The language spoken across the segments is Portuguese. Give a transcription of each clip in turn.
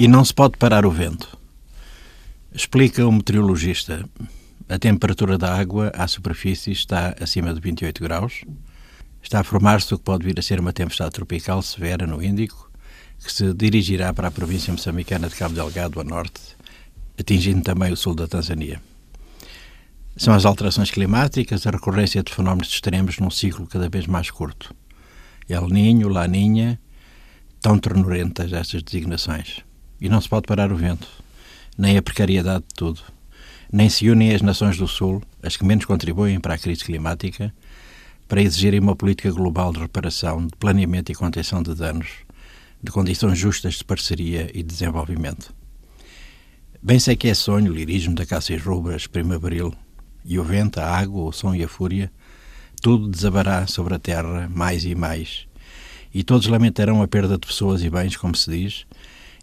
E não se pode parar o vento. Explica o meteorologista. A temperatura da água à superfície está acima de 28 graus. Está a formar-se o que pode vir a ser uma tempestade tropical severa no Índico, que se dirigirá para a província moçambicana de Cabo Delgado a norte, atingindo também o sul da Tanzânia. São as alterações climáticas, a recorrência de fenómenos extremos num ciclo cada vez mais curto. El Ninho, Laninha, tão ternurentas estas designações. E não se pode parar o vento, nem a precariedade de tudo. Nem se unem as nações do Sul, as que menos contribuem para a crise climática, para exigirem uma política global de reparação, de planeamento e contenção de danos, de condições justas de parceria e desenvolvimento. Bem sei que é sonho, lirismo da caça e rubras, primaveril, e o vento, a água, o som e a fúria, tudo desabará sobre a terra mais e mais, e todos lamentarão a perda de pessoas e bens, como se diz,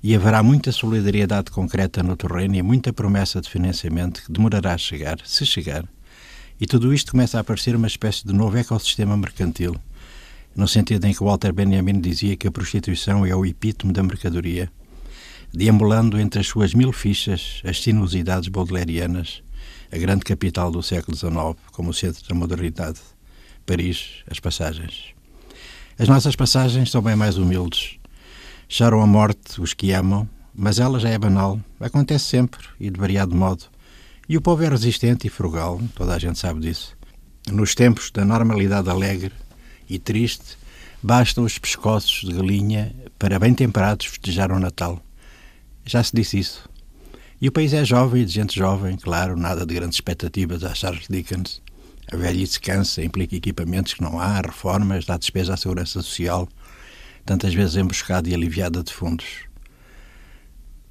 e haverá muita solidariedade concreta no terreno e muita promessa de financiamento que demorará a chegar, se chegar. E tudo isto começa a aparecer uma espécie de novo ecossistema mercantil, no sentido em que Walter Benjamin dizia que a prostituição é o epítome da mercadoria, deambulando entre as suas mil fichas as sinuosidades baudelarianas, a grande capital do século XIX, como o centro da modernidade, Paris, as passagens. As nossas passagens são bem mais humildes, Choram a morte os que amam, mas ela já é banal, acontece sempre e de variado modo. E o povo é resistente e frugal, toda a gente sabe disso. Nos tempos da normalidade alegre e triste, bastam os pescoços de galinha para bem temperados festejar o Natal. Já se disse isso. E o país é jovem e de gente jovem, claro, nada de grandes expectativas a Charles Dickens. A velhice cansa, implica equipamentos que não há, reformas, dá despesa à segurança social, tantas vezes emboscada e aliviada de fundos.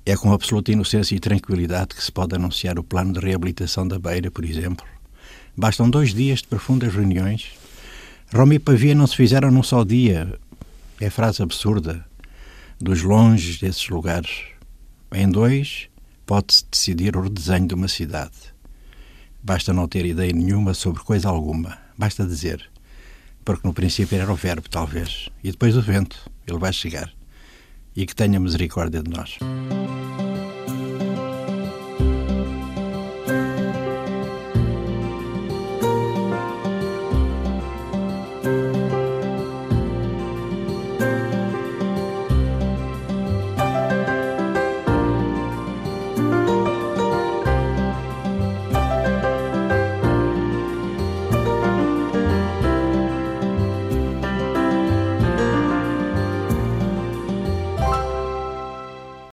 É com absoluta inocência e tranquilidade que se pode anunciar o plano de reabilitação da Beira, por exemplo. Bastam dois dias de profundas reuniões. Roma e Pavia não se fizeram num só dia. É frase absurda. Dos longes desses lugares. Em dois, pode-se decidir o redesenho de uma cidade. Basta não ter ideia nenhuma sobre coisa alguma. Basta dizer porque no princípio era o verbo, talvez, e depois o vento, ele vai chegar. E que tenha misericórdia de nós.